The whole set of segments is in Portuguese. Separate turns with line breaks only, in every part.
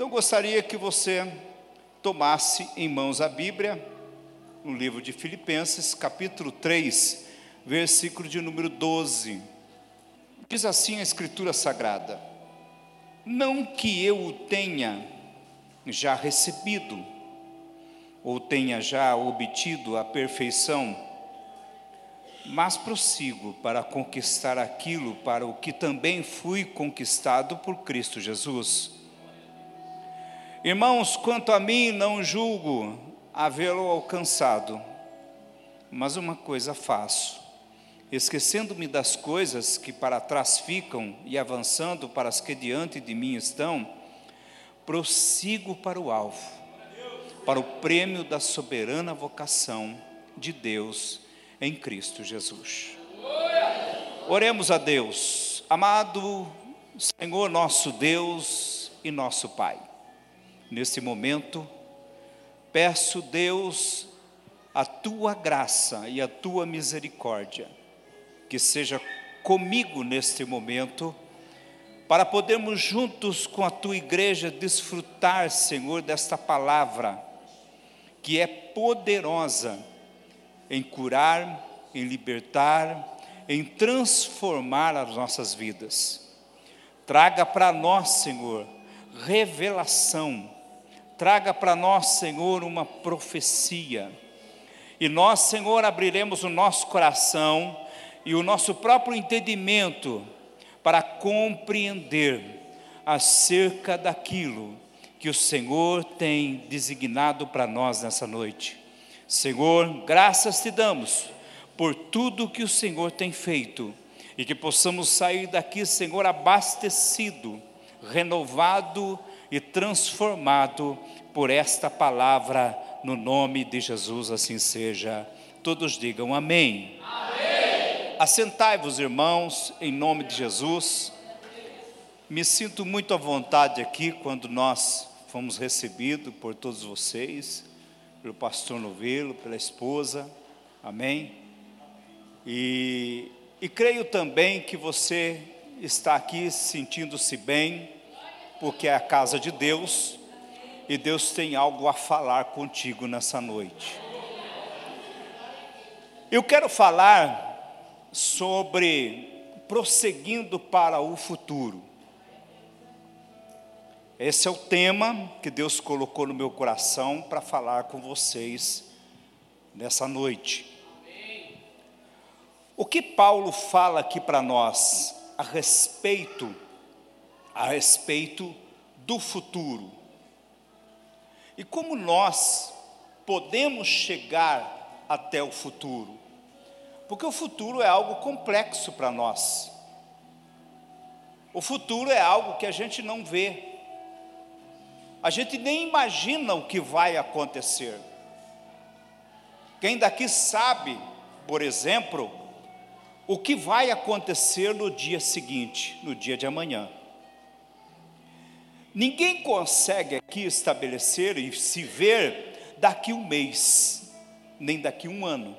Então gostaria que você tomasse em mãos a Bíblia, no livro de Filipenses, capítulo 3, versículo de número 12. Diz assim a Escritura Sagrada: Não que eu o tenha já recebido, ou tenha já obtido a perfeição, mas prossigo para conquistar aquilo para o que também fui conquistado por Cristo Jesus. Irmãos, quanto a mim, não julgo havê-lo alcançado, mas uma coisa faço, esquecendo-me das coisas que para trás ficam e avançando para as que diante de mim estão, prossigo para o alvo para o prêmio da soberana vocação de Deus em Cristo Jesus. Oremos a Deus, amado Senhor nosso Deus e nosso Pai. Nesse momento, peço, Deus, a tua graça e a tua misericórdia, que seja comigo neste momento, para podermos juntos com a tua igreja desfrutar, Senhor, desta palavra que é poderosa em curar, em libertar, em transformar as nossas vidas. Traga para nós, Senhor, revelação. Traga para nós, Senhor, uma profecia. E nós, Senhor, abriremos o nosso coração e o nosso próprio entendimento para compreender acerca daquilo que o Senhor tem designado para nós nessa noite. Senhor, graças te damos por tudo que o Senhor tem feito e que possamos sair daqui, Senhor, abastecido, renovado e transformado por esta palavra, no nome de Jesus, assim seja. Todos digam amém. amém. Assentai-vos, irmãos, em nome de Jesus. Me sinto muito à vontade aqui quando nós fomos recebidos por todos vocês, pelo pastor Novelo, pela esposa, amém? E, e creio também que você está aqui sentindo-se bem, porque é a casa de Deus, e Deus tem algo a falar contigo nessa noite. Eu quero falar sobre prosseguindo para o futuro. Esse é o tema que Deus colocou no meu coração para falar com vocês nessa noite. O que Paulo fala aqui para nós a respeito a respeito do futuro? E como nós podemos chegar até o futuro? Porque o futuro é algo complexo para nós. O futuro é algo que a gente não vê a gente nem imagina o que vai acontecer. Quem daqui sabe, por exemplo, o que vai acontecer no dia seguinte, no dia de amanhã. Ninguém consegue aqui estabelecer e se ver daqui um mês, nem daqui um ano.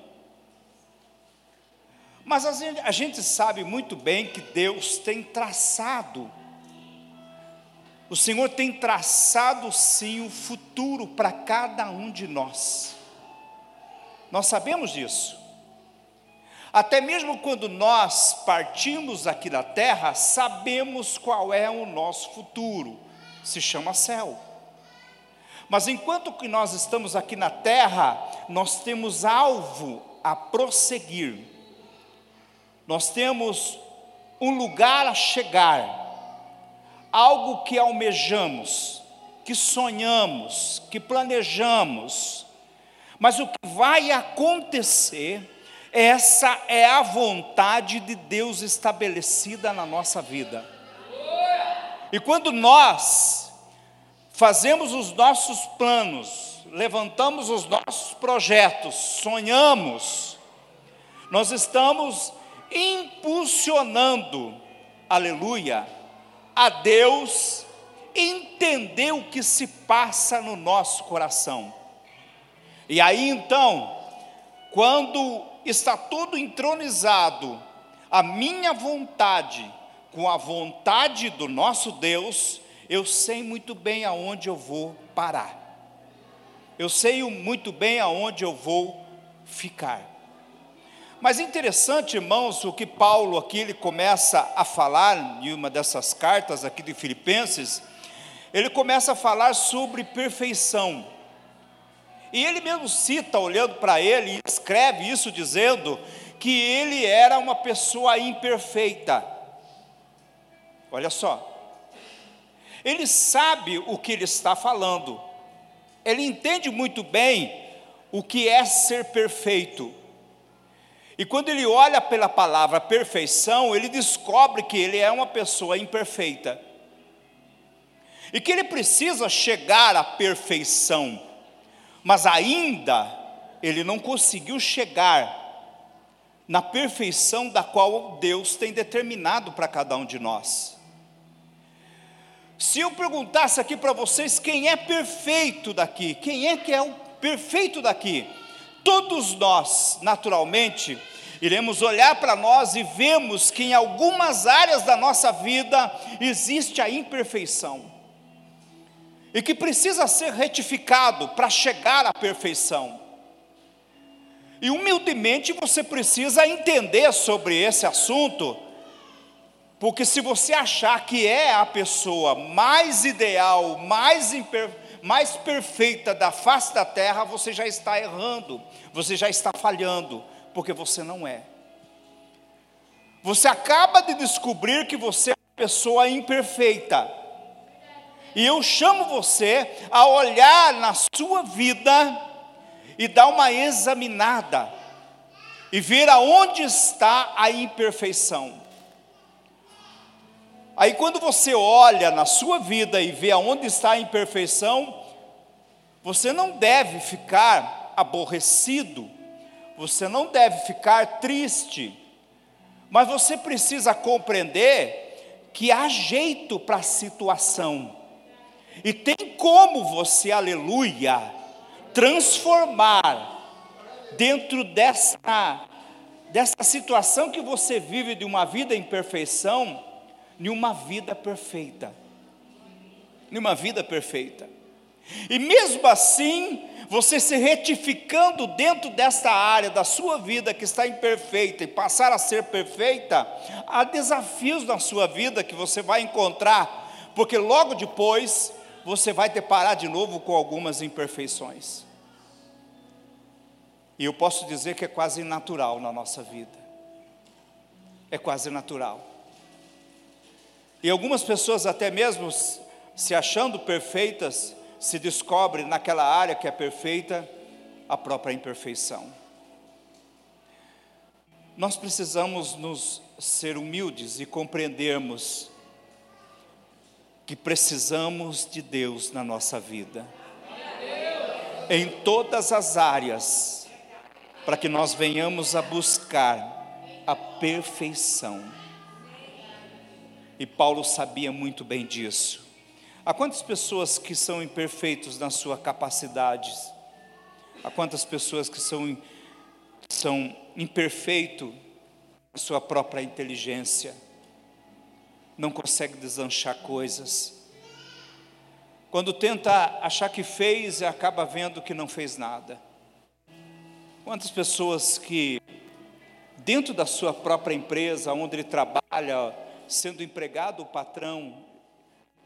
Mas a gente, sabe muito bem que Deus tem traçado o Senhor tem traçado sim o futuro para cada um de nós. Nós sabemos disso. Até mesmo quando nós partimos aqui da terra, sabemos qual é o nosso futuro. Se chama céu. Mas enquanto que nós estamos aqui na terra, nós temos alvo a prosseguir. Nós temos um lugar a chegar algo que almejamos, que sonhamos, que planejamos, mas o que vai acontecer, essa é a vontade de Deus estabelecida na nossa vida. E quando nós fazemos os nossos planos, levantamos os nossos projetos, sonhamos, nós estamos impulsionando, aleluia, a Deus entender o que se passa no nosso coração. E aí então, quando está tudo entronizado, a minha vontade com a vontade do nosso Deus, eu sei muito bem aonde eu vou parar. Eu sei muito bem aonde eu vou ficar. Mas interessante, irmãos, o que Paulo aqui ele começa a falar em uma dessas cartas aqui de Filipenses, ele começa a falar sobre perfeição. E ele mesmo cita, olhando para ele, escreve isso dizendo que ele era uma pessoa imperfeita. Olha só. Ele sabe o que ele está falando. Ele entende muito bem o que é ser perfeito. E quando ele olha pela palavra perfeição, ele descobre que ele é uma pessoa imperfeita. E que ele precisa chegar à perfeição. Mas ainda ele não conseguiu chegar na perfeição da qual Deus tem determinado para cada um de nós. Se eu perguntasse aqui para vocês quem é perfeito daqui, quem é que é o perfeito daqui? Todos nós, naturalmente, iremos olhar para nós e vemos que em algumas áreas da nossa vida existe a imperfeição e que precisa ser retificado para chegar à perfeição. E humildemente você precisa entender sobre esse assunto, porque se você achar que é a pessoa mais ideal, mais, imper, mais perfeita da face da terra, você já está errando, você já está falhando, porque você não é. Você acaba de descobrir que você é uma pessoa imperfeita. E eu chamo você a olhar na sua vida e dar uma examinada e ver aonde está a imperfeição. Aí quando você olha na sua vida e vê aonde está a imperfeição, você não deve ficar aborrecido, você não deve ficar triste, mas você precisa compreender que há jeito para a situação. E tem como você, aleluia, transformar dentro dessa, dessa situação que você vive de uma vida em perfeição, em uma vida perfeita. Em uma vida perfeita. E mesmo assim, você se retificando dentro desta área da sua vida que está imperfeita e passar a ser perfeita, há desafios na sua vida que você vai encontrar, porque logo depois você vai deparar de novo com algumas imperfeições. E eu posso dizer que é quase natural na nossa vida. É quase natural. E algumas pessoas, até mesmo se achando perfeitas, se descobrem naquela área que é perfeita, a própria imperfeição. Nós precisamos nos ser humildes e compreendermos que precisamos de Deus na nossa vida, em todas as áreas, para que nós venhamos a buscar a perfeição. E Paulo sabia muito bem disso. Há quantas pessoas que são imperfeitos nas suas capacidades? Há quantas pessoas que são, são imperfeitos na sua própria inteligência? não consegue deslanchar coisas. Quando tenta achar que fez, acaba vendo que não fez nada. Quantas pessoas que, dentro da sua própria empresa, onde ele trabalha, sendo empregado, o patrão,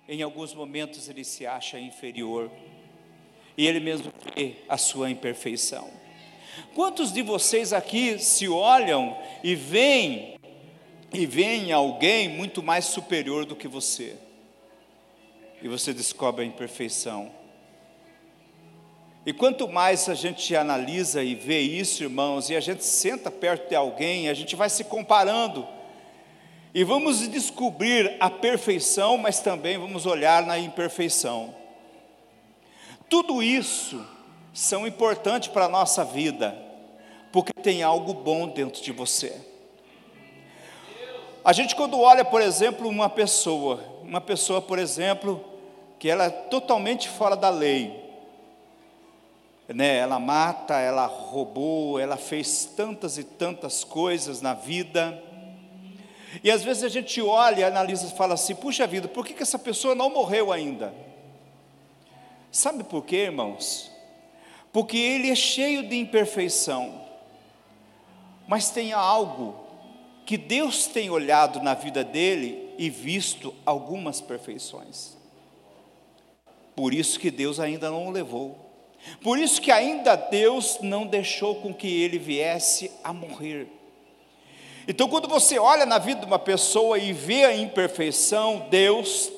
em alguns momentos ele se acha inferior, e ele mesmo vê a sua imperfeição. Quantos de vocês aqui se olham e veem e vem alguém muito mais superior do que você, e você descobre a imperfeição. E quanto mais a gente analisa e vê isso, irmãos, e a gente senta perto de alguém, a gente vai se comparando, e vamos descobrir a perfeição, mas também vamos olhar na imperfeição. Tudo isso são importantes para a nossa vida, porque tem algo bom dentro de você. A gente quando olha, por exemplo, uma pessoa, uma pessoa, por exemplo, que ela é totalmente fora da lei, né? Ela mata, ela roubou, ela fez tantas e tantas coisas na vida. E às vezes a gente olha, analisa e fala assim: puxa vida, por que, que essa pessoa não morreu ainda? Sabe por quê, irmãos? Porque ele é cheio de imperfeição, mas tem algo que Deus tem olhado na vida dele e visto algumas perfeições. Por isso que Deus ainda não o levou. Por isso que ainda Deus não deixou com que ele viesse a morrer. Então, quando você olha na vida de uma pessoa e vê a imperfeição, Deus,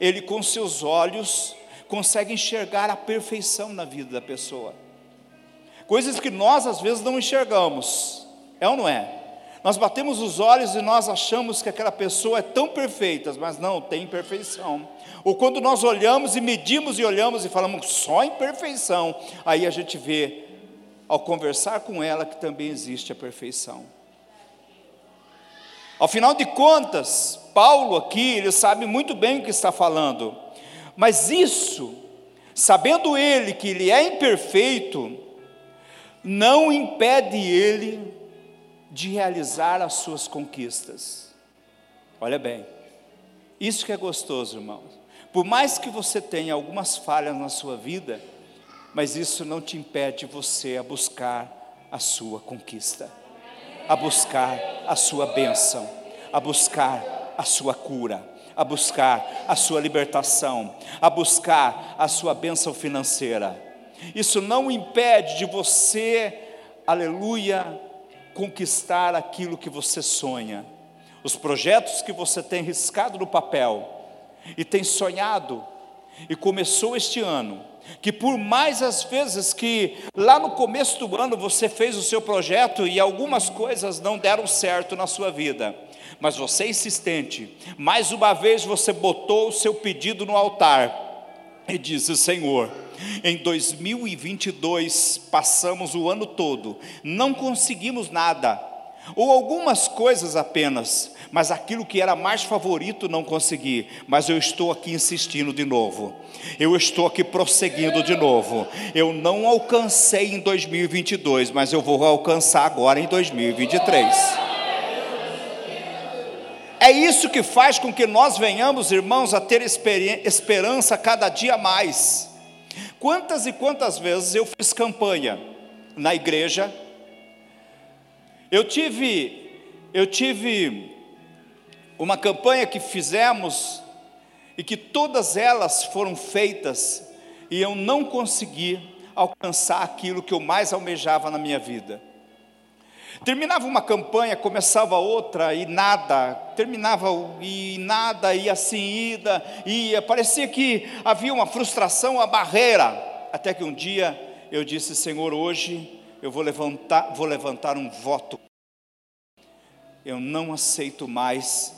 Ele com seus olhos consegue enxergar a perfeição na vida da pessoa. Coisas que nós às vezes não enxergamos, é ou não é? Nós batemos os olhos e nós achamos que aquela pessoa é tão perfeita, mas não, tem imperfeição. Ou quando nós olhamos e medimos e olhamos e falamos só imperfeição, aí a gente vê, ao conversar com ela, que também existe a perfeição. Ao final de contas, Paulo aqui, ele sabe muito bem o que está falando, mas isso, sabendo ele que ele é imperfeito, não impede ele de realizar as suas conquistas. Olha bem, isso que é gostoso, irmãos. Por mais que você tenha algumas falhas na sua vida, mas isso não te impede você a buscar a sua conquista a buscar a sua bênção, a buscar a sua cura, a buscar a sua libertação, a buscar a sua bênção financeira. Isso não impede de você, aleluia, conquistar aquilo que você sonha. Os projetos que você tem riscado no papel e tem sonhado e começou este ano, que por mais as vezes que lá no começo do ano você fez o seu projeto e algumas coisas não deram certo na sua vida, mas você é insistente, mais uma vez você botou o seu pedido no altar e disse: Senhor, em 2022 passamos o ano todo, não conseguimos nada, ou algumas coisas apenas, mas aquilo que era mais favorito não consegui, mas eu estou aqui insistindo de novo, eu estou aqui prosseguindo de novo. Eu não alcancei em 2022, mas eu vou alcançar agora em 2023. É isso que faz com que nós venhamos, irmãos, a ter esperança cada dia mais. Quantas e quantas vezes eu fiz campanha na igreja, eu tive, eu tive uma campanha que fizemos e que todas elas foram feitas e eu não consegui alcançar aquilo que eu mais almejava na minha vida. Terminava uma campanha, começava outra e nada, terminava e nada, e assim ida, ia, parecia que havia uma frustração, uma barreira, até que um dia eu disse: Senhor, hoje eu vou levantar, vou levantar um voto. Eu não aceito mais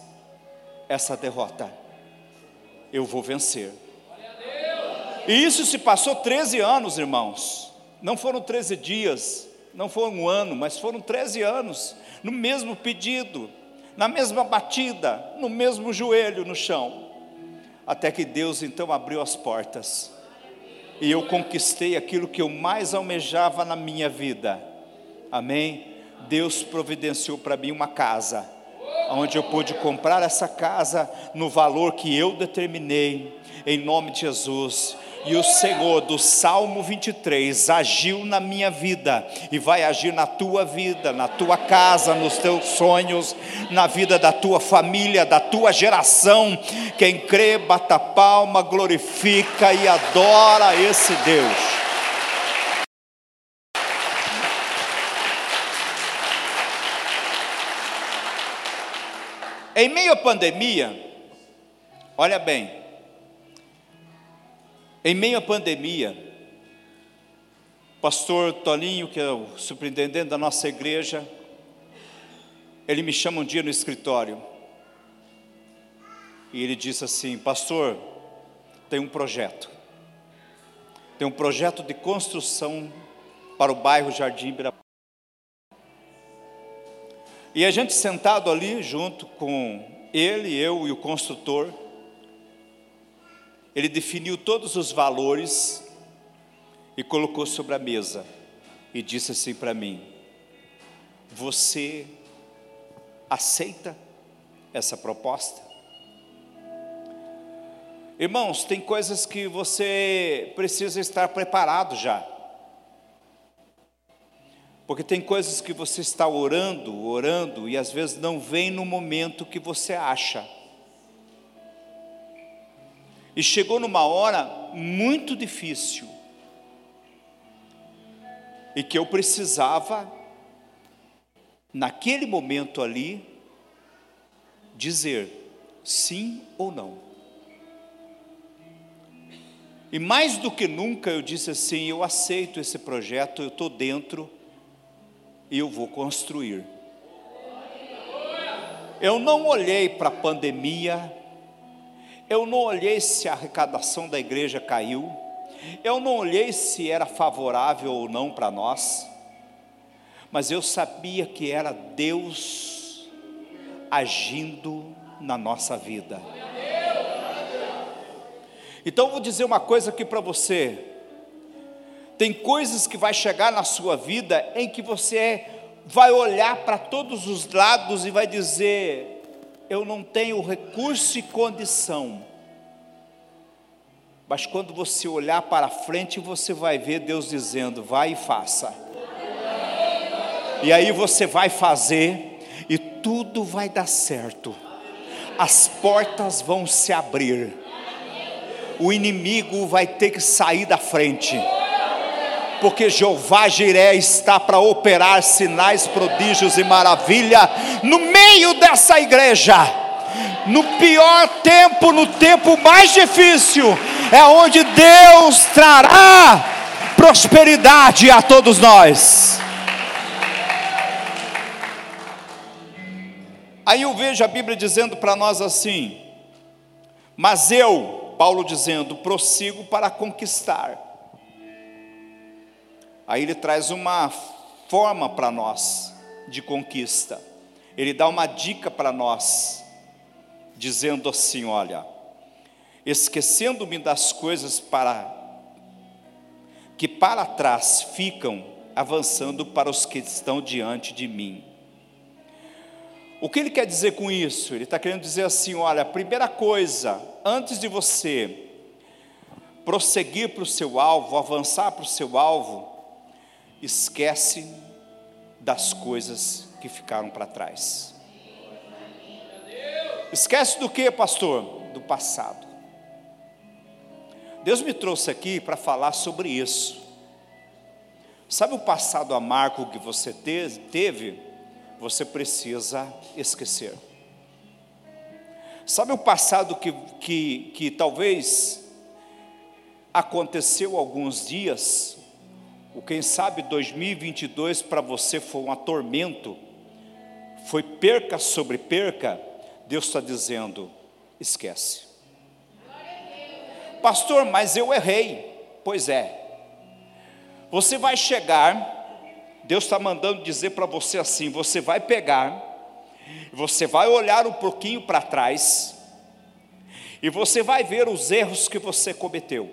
essa derrota. Eu vou vencer. E isso se passou 13 anos, irmãos. Não foram 13 dias, não foi um ano, mas foram 13 anos, no mesmo pedido, na mesma batida, no mesmo joelho no chão. Até que Deus então abriu as portas. E eu conquistei aquilo que eu mais almejava na minha vida. Amém? Deus providenciou para mim uma casa onde eu pude comprar essa casa no valor que eu determinei, em nome de Jesus. E o Senhor do Salmo 23 agiu na minha vida e vai agir na tua vida, na tua casa, nos teus sonhos, na vida da tua família, da tua geração. Quem crê, bata palma, glorifica e adora esse Deus. Em meio à pandemia, olha bem, em meio à pandemia, pastor Tolinho, que é o superintendente da nossa igreja, ele me chama um dia no escritório e ele disse assim: Pastor, tem um projeto, tem um projeto de construção para o bairro Jardim Ibirapuera. E a gente sentado ali junto com ele, eu e o construtor, ele definiu todos os valores e colocou sobre a mesa e disse assim para mim: Você aceita essa proposta? Irmãos, tem coisas que você precisa estar preparado já. Porque tem coisas que você está orando, orando, e às vezes não vem no momento que você acha. E chegou numa hora muito difícil, e que eu precisava, naquele momento ali, dizer sim ou não. E mais do que nunca eu disse assim: eu aceito esse projeto, eu estou dentro eu vou construir. Eu não olhei para a pandemia, eu não olhei se a arrecadação da igreja caiu, eu não olhei se era favorável ou não para nós, mas eu sabia que era Deus agindo na nossa vida. Então vou dizer uma coisa aqui para você. Tem coisas que vai chegar na sua vida em que você vai olhar para todos os lados e vai dizer: eu não tenho recurso e condição. Mas quando você olhar para frente, você vai ver Deus dizendo: vai e faça. E aí você vai fazer e tudo vai dar certo. As portas vão se abrir o inimigo vai ter que sair da frente. Porque Jeová Jiré está para operar sinais, prodígios e maravilha no meio dessa igreja. No pior tempo, no tempo mais difícil, é onde Deus trará prosperidade a todos nós. Aí eu vejo a Bíblia dizendo para nós assim: Mas eu, Paulo dizendo: prossigo para conquistar. Aí ele traz uma forma para nós de conquista. Ele dá uma dica para nós, dizendo assim: olha, esquecendo-me das coisas para que para trás ficam, avançando para os que estão diante de mim. O que ele quer dizer com isso? Ele está querendo dizer assim: olha, a primeira coisa, antes de você prosseguir para o seu alvo, avançar para o seu alvo, esquece das coisas que ficaram para trás. Esquece do que, pastor? Do passado. Deus me trouxe aqui para falar sobre isso. Sabe o passado amargo que você teve? você precisa esquecer. Sabe o passado que, que, que talvez aconteceu alguns dias, o quem sabe 2022 para você foi um tormento, foi perca sobre perca, Deus está dizendo: esquece. Pastor, mas eu errei. Pois é. Você vai chegar Deus está mandando dizer para você assim: você vai pegar, você vai olhar um pouquinho para trás, e você vai ver os erros que você cometeu.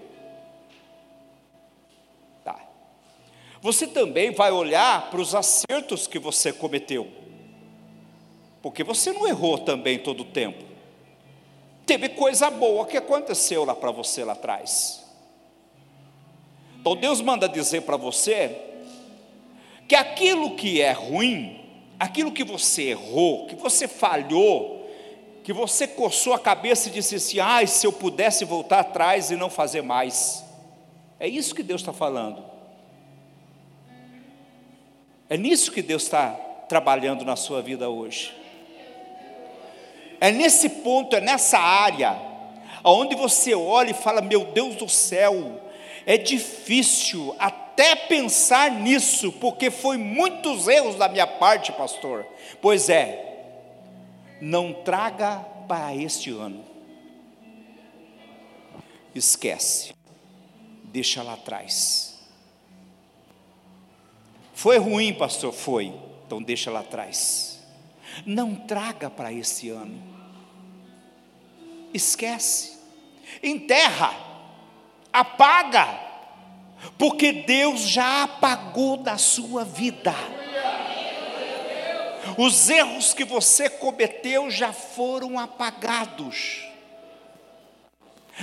Você também vai olhar para os acertos que você cometeu, porque você não errou também todo o tempo. Teve coisa boa que aconteceu lá para você lá atrás. Então Deus manda dizer para você que aquilo que é ruim, aquilo que você errou, que você falhou, que você coçou a cabeça e disse assim: ai, se eu pudesse voltar atrás e não fazer mais. É isso que Deus está falando. É nisso que Deus está trabalhando na sua vida hoje. É nesse ponto, é nessa área, onde você olha e fala: Meu Deus do céu, é difícil até pensar nisso, porque foi muitos erros da minha parte, pastor. Pois é, não traga para este ano. Esquece, deixa lá atrás. Foi ruim, pastor? Foi, então deixa lá atrás. Não traga para esse ano. Esquece, enterra apaga, porque Deus já apagou da sua vida. os erros que você cometeu já foram apagados.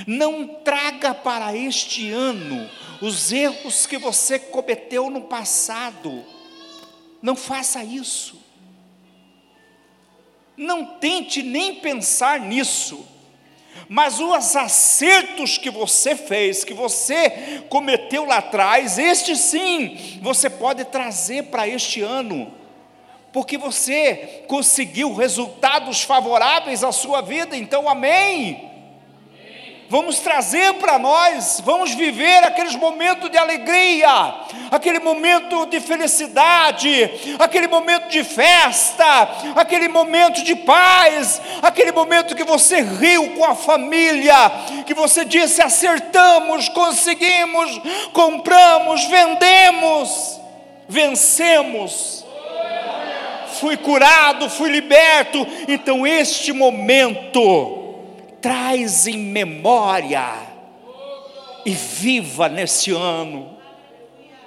Não traga para este ano os erros que você cometeu no passado. Não faça isso. Não tente nem pensar nisso. Mas os acertos que você fez, que você cometeu lá atrás, este sim, você pode trazer para este ano, porque você conseguiu resultados favoráveis à sua vida, então amém vamos trazer para nós, vamos viver aqueles momentos de alegria, aquele momento de felicidade, aquele momento de festa, aquele momento de paz, aquele momento que você riu com a família, que você disse: acertamos, conseguimos, compramos, vendemos, vencemos. Fui curado, fui liberto. Então, este momento, traz em memória e viva nesse ano.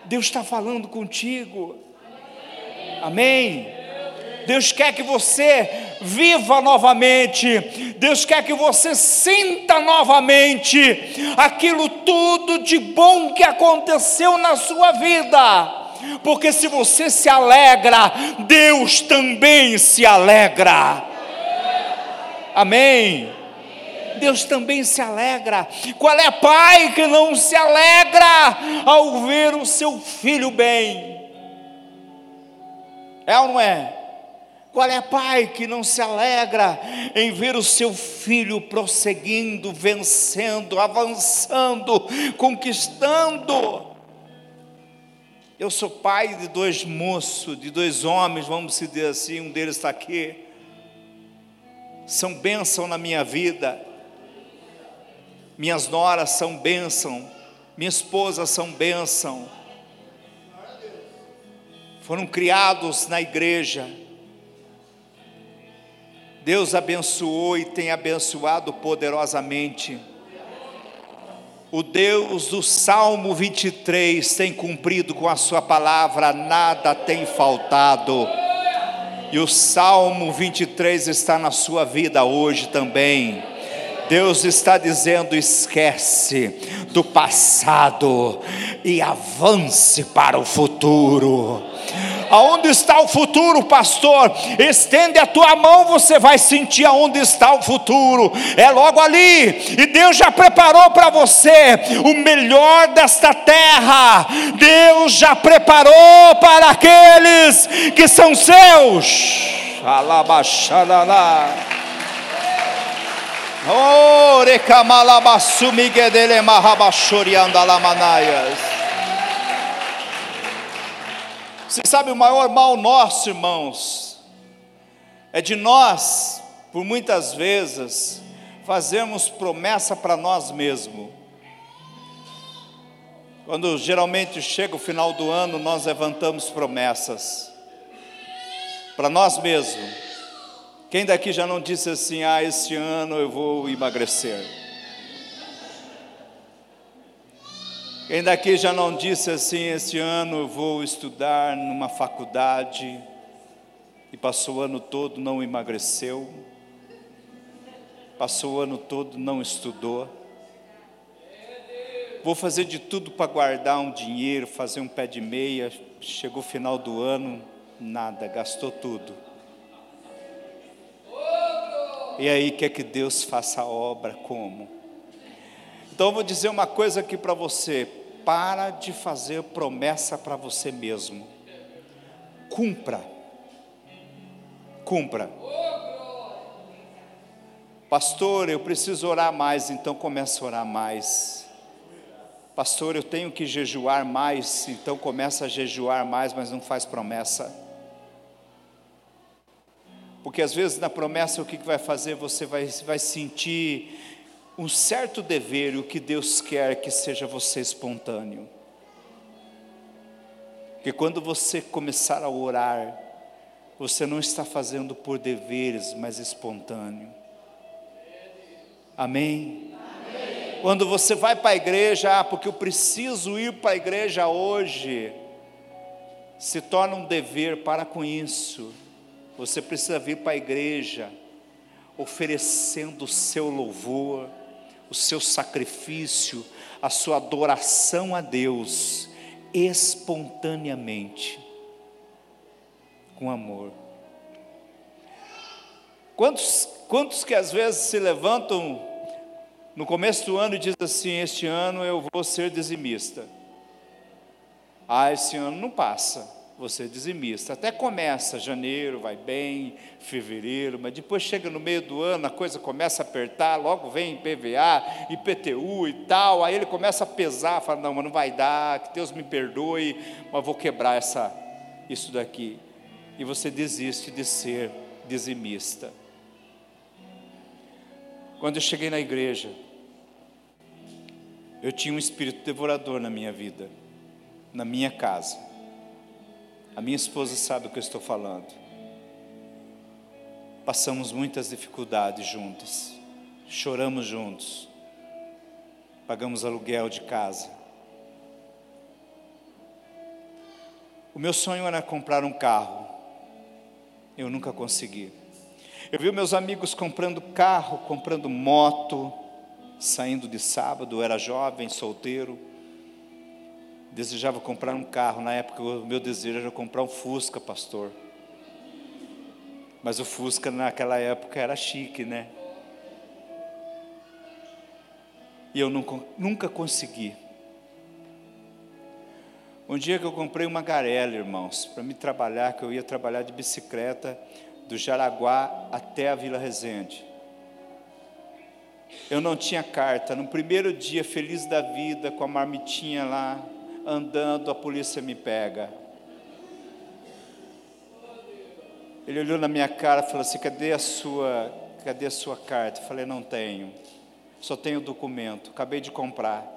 Deus está falando contigo. Amém. Deus quer que você viva novamente, Deus quer que você sinta novamente aquilo tudo de bom que aconteceu na sua vida, porque se você se alegra, Deus também se alegra. Amém. Deus também se alegra. Qual é pai que não se alegra ao ver o seu filho bem? É ou não é? Qual é pai que não se alegra em ver o seu filho prosseguindo, vencendo, avançando, conquistando? Eu sou pai de dois moços, de dois homens, vamos dizer assim, um deles está aqui. São bênção na minha vida minhas noras são bênção, minha esposa são bênção. Foram criados na igreja. Deus abençoou e tem abençoado poderosamente. O Deus do Salmo 23 tem cumprido com a sua palavra, nada tem faltado. E o Salmo 23 está na sua vida hoje também. Deus está dizendo: esquece do passado e avance para o futuro. Aonde está o futuro, pastor? Estende a tua mão, você vai sentir aonde está o futuro. É logo ali. E Deus já preparou para você o melhor desta terra. Deus já preparou para aqueles que são seus. Alabaxalala. Você sabe o maior mal nosso, irmãos, é de nós, por muitas vezes, fazermos promessa para nós mesmos. Quando geralmente chega o final do ano, nós levantamos promessas para nós mesmos. Quem daqui já não disse assim: ah, este ano eu vou emagrecer? Quem daqui já não disse assim: este ano eu vou estudar numa faculdade e passou o ano todo não emagreceu? Passou o ano todo não estudou? Vou fazer de tudo para guardar um dinheiro, fazer um pé de meia. Chegou o final do ano, nada, gastou tudo. E aí quer que Deus faça a obra como? Então eu vou dizer uma coisa aqui para você: para de fazer promessa para você mesmo. Cumpra. Cumpra. Pastor, eu preciso orar mais, então comece a orar mais. Pastor, eu tenho que jejuar mais, então começa a jejuar mais, mas não faz promessa. Porque às vezes na promessa o que vai fazer? Você vai, vai sentir um certo dever, e o que Deus quer que seja você espontâneo. Porque quando você começar a orar, você não está fazendo por deveres, mas espontâneo. Amém? Amém. Quando você vai para a igreja, ah, porque eu preciso ir para a igreja hoje, se torna um dever, para com isso Você precisa vir para a igreja oferecendo o seu louvor, o seu sacrifício, a sua adoração a Deus, espontaneamente, com amor. Quantos, quantos que às vezes se levantam no começo do ano e dizem assim: Este ano eu vou ser dizimista. Ah, esse ano não passa você dizimista. Até começa, janeiro vai bem, fevereiro, mas depois chega no meio do ano, a coisa começa a apertar, logo vem PVA, IPTU e tal, aí ele começa a pesar, fala, não, mas não vai dar, que Deus me perdoe, mas vou quebrar essa, isso daqui. E você desiste de ser dizimista. Quando eu cheguei na igreja, eu tinha um espírito devorador na minha vida, na minha casa. A minha esposa sabe o que eu estou falando. Passamos muitas dificuldades juntas, choramos juntos, pagamos aluguel de casa. O meu sonho era comprar um carro, eu nunca consegui. Eu vi meus amigos comprando carro, comprando moto, saindo de sábado, eu era jovem, solteiro desejava comprar um carro. Na época, o meu desejo era comprar um Fusca, pastor. Mas o Fusca naquela época era chique, né? E eu nunca, nunca consegui. Um dia que eu comprei uma garela, irmãos, para me trabalhar, que eu ia trabalhar de bicicleta do Jaraguá até a Vila Resende. Eu não tinha carta. No primeiro dia, feliz da vida, com a marmitinha lá, andando, a polícia me pega. Ele olhou na minha cara e falou assim: cadê a sua, cadê a sua carta? Eu falei, não tenho, só tenho documento, acabei de comprar.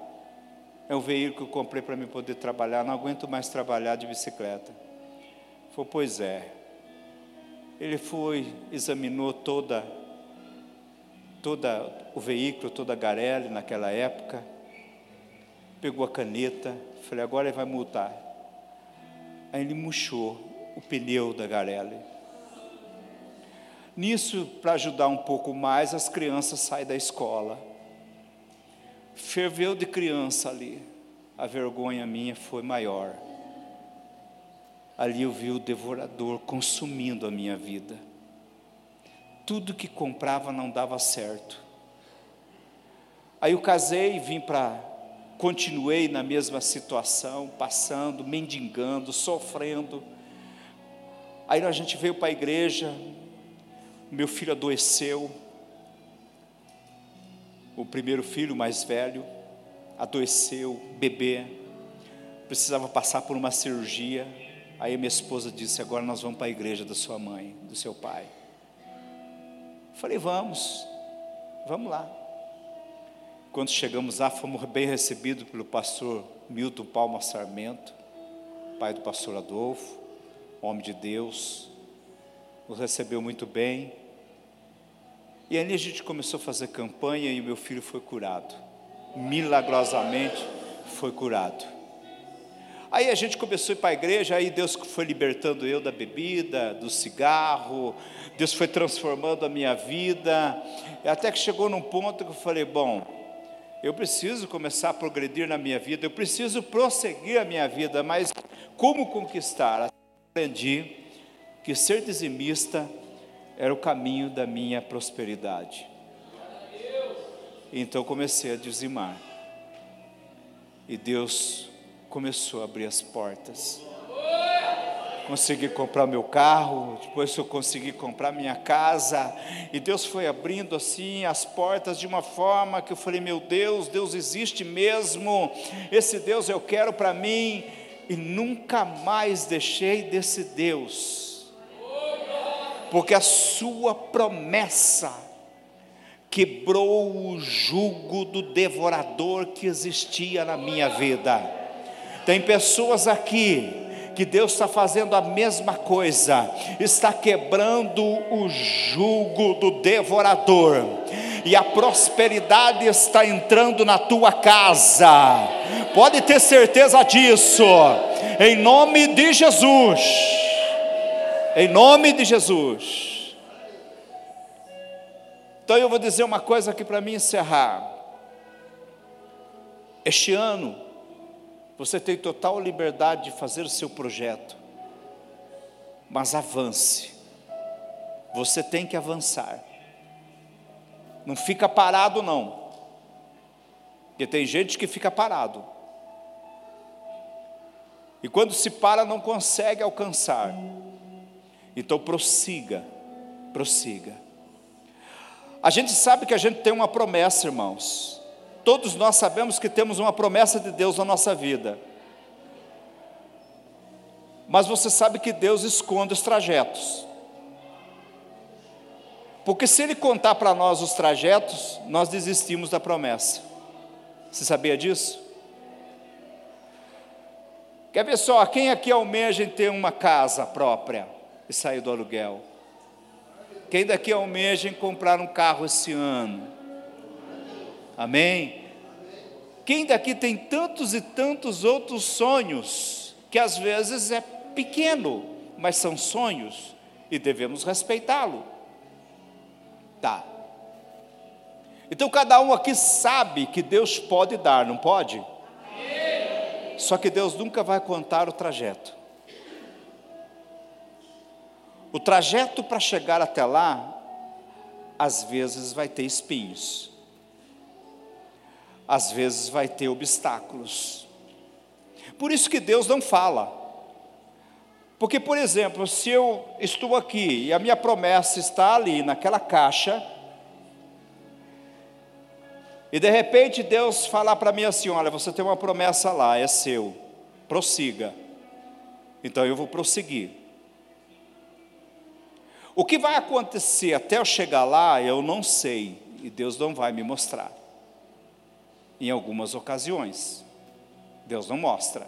É um veículo que eu comprei para me poder trabalhar, não aguento mais trabalhar de bicicleta. Falei, pois é. Ele foi, examinou toda, toda o veículo, toda a garela naquela época, pegou a caneta, Falei, agora ele vai multar. Aí ele murchou o pneu da Garelli. Nisso, para ajudar um pouco mais, as crianças saem da escola. Ferveu de criança ali. A vergonha minha foi maior. Ali eu vi o devorador consumindo a minha vida. Tudo que comprava não dava certo. Aí eu casei e vim para continuei na mesma situação, passando, mendigando, sofrendo. Aí a gente veio para a igreja, meu filho adoeceu, o primeiro filho mais velho, adoeceu, bebê, precisava passar por uma cirurgia. Aí minha esposa disse: Agora nós vamos para a igreja da sua mãe, do seu pai. Falei: Vamos, vamos lá. Quando chegamos lá, fomos bem recebidos pelo pastor Milton Palma Sarmento, pai do pastor Adolfo, homem de Deus, nos recebeu muito bem. E ali a gente começou a fazer campanha e meu filho foi curado. Milagrosamente foi curado. Aí a gente começou a ir para a igreja, aí Deus foi libertando eu da bebida, do cigarro, Deus foi transformando a minha vida, até que chegou num ponto que eu falei: bom, eu preciso começar a progredir na minha vida, eu preciso prosseguir a minha vida, mas como conquistar? Aprendi que ser dizimista era o caminho da minha prosperidade. Então comecei a dizimar. E Deus começou a abrir as portas consegui comprar meu carro, depois eu consegui comprar minha casa, e Deus foi abrindo assim as portas de uma forma que eu falei: meu Deus, Deus existe mesmo, esse Deus eu quero para mim, e nunca mais deixei desse Deus, porque a Sua promessa quebrou o jugo do devorador que existia na minha vida. Tem pessoas aqui que Deus está fazendo a mesma coisa, está quebrando o jugo do devorador, e a prosperidade está entrando na tua casa, pode ter certeza disso, em nome de Jesus, Em nome de Jesus. Então eu vou dizer uma coisa aqui para mim encerrar. Este ano, você tem total liberdade de fazer o seu projeto, mas avance. Você tem que avançar. Não fica parado, não. Porque tem gente que fica parado. E quando se para, não consegue alcançar. Então prossiga, prossiga. A gente sabe que a gente tem uma promessa, irmãos. Todos nós sabemos que temos uma promessa de Deus na nossa vida. Mas você sabe que Deus esconde os trajetos. Porque se Ele contar para nós os trajetos, nós desistimos da promessa. Você sabia disso? Quer ver só, quem aqui almeja ter uma casa própria e sair do aluguel? Quem daqui almeja comprar um carro esse ano? Amém? Quem daqui tem tantos e tantos outros sonhos, que às vezes é pequeno, mas são sonhos e devemos respeitá-lo. Tá. Então cada um aqui sabe que Deus pode dar, não pode? Só que Deus nunca vai contar o trajeto. O trajeto para chegar até lá, às vezes vai ter espinhos às vezes vai ter obstáculos. Por isso que Deus não fala. Porque, por exemplo, se eu estou aqui e a minha promessa está ali naquela caixa, e de repente Deus falar para mim assim: olha, você tem uma promessa lá, é seu, prossiga. Então eu vou prosseguir. O que vai acontecer até eu chegar lá, eu não sei, e Deus não vai me mostrar em algumas ocasiões. Deus não mostra.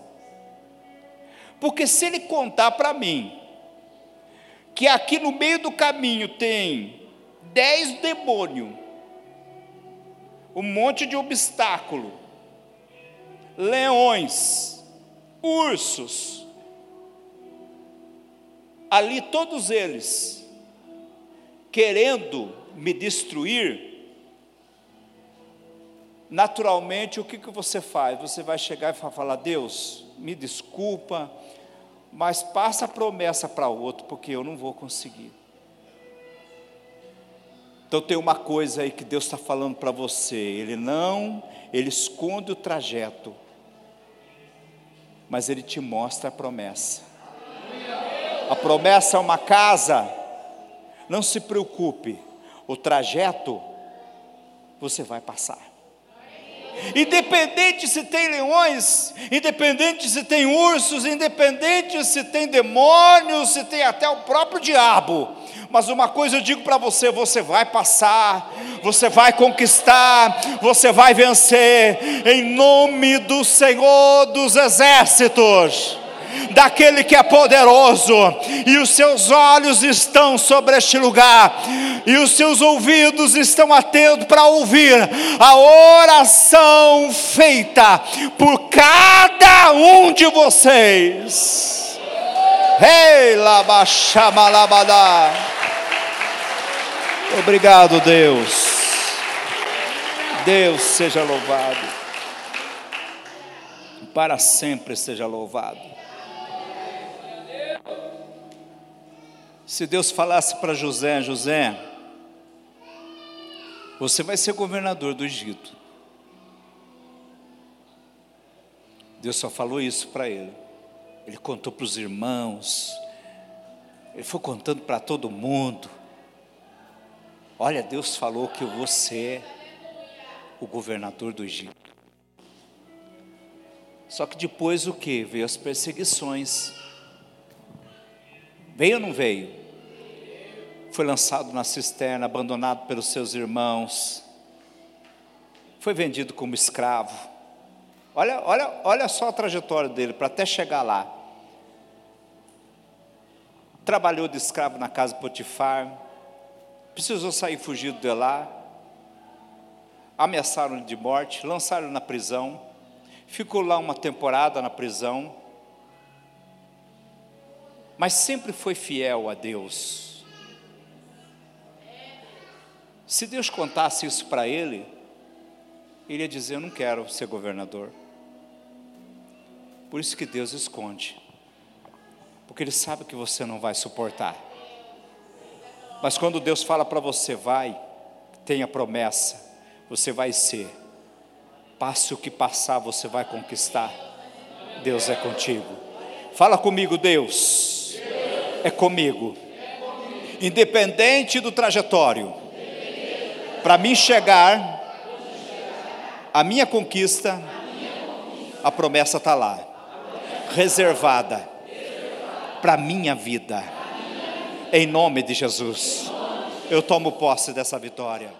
Porque se ele contar para mim que aqui no meio do caminho tem dez demônios, um monte de obstáculo, leões, ursos, ali todos eles querendo me destruir, naturalmente, o que, que você faz? Você vai chegar e falar: Deus, me desculpa, mas passa a promessa para outro, porque eu não vou conseguir. Então tem uma coisa aí que Deus está falando para você, Ele não, Ele esconde o trajeto, mas Ele te mostra a promessa. A promessa é uma casa, não se preocupe, o trajeto você vai passar. Independente se tem leões, independente se tem ursos, independente se tem demônios, se tem até o próprio diabo. Mas uma coisa eu digo para você: você vai passar, você vai conquistar, você vai vencer, em nome do Senhor dos Exércitos daquele que é poderoso, e os seus olhos estão sobre este lugar, e os seus ouvidos estão atentos para ouvir a oração feita por cada um de vocês. Ei, labaxamalabadá. Obrigado, Deus. Deus seja louvado. Para sempre seja louvado. Se Deus falasse para José, José, você vai ser governador do Egito. Deus só falou isso para ele. Ele contou para os irmãos, ele foi contando para todo mundo. Olha, Deus falou que eu vou ser o governador do Egito. Só que depois o que? Veio as perseguições. Veio ou não veio? Foi lançado na cisterna, abandonado pelos seus irmãos, foi vendido como escravo. Olha, olha, olha só a trajetória dele para até chegar lá. Trabalhou de escravo na casa de Potifar, precisou sair fugido de lá, ameaçaram de morte, lançaram na prisão, ficou lá uma temporada na prisão, mas sempre foi fiel a Deus. Se Deus contasse isso para ele, ele ia dizer: Eu não quero ser governador. Por isso que Deus esconde, porque Ele sabe que você não vai suportar. Mas quando Deus fala para você, vai, tenha promessa, você vai ser. Passe o que passar, você vai conquistar. Deus é contigo. Fala comigo, Deus. É comigo. Independente do trajetório. Para mim chegar, a minha conquista, a promessa está lá. Reservada. Para minha vida. Em nome de Jesus. Eu tomo posse dessa vitória.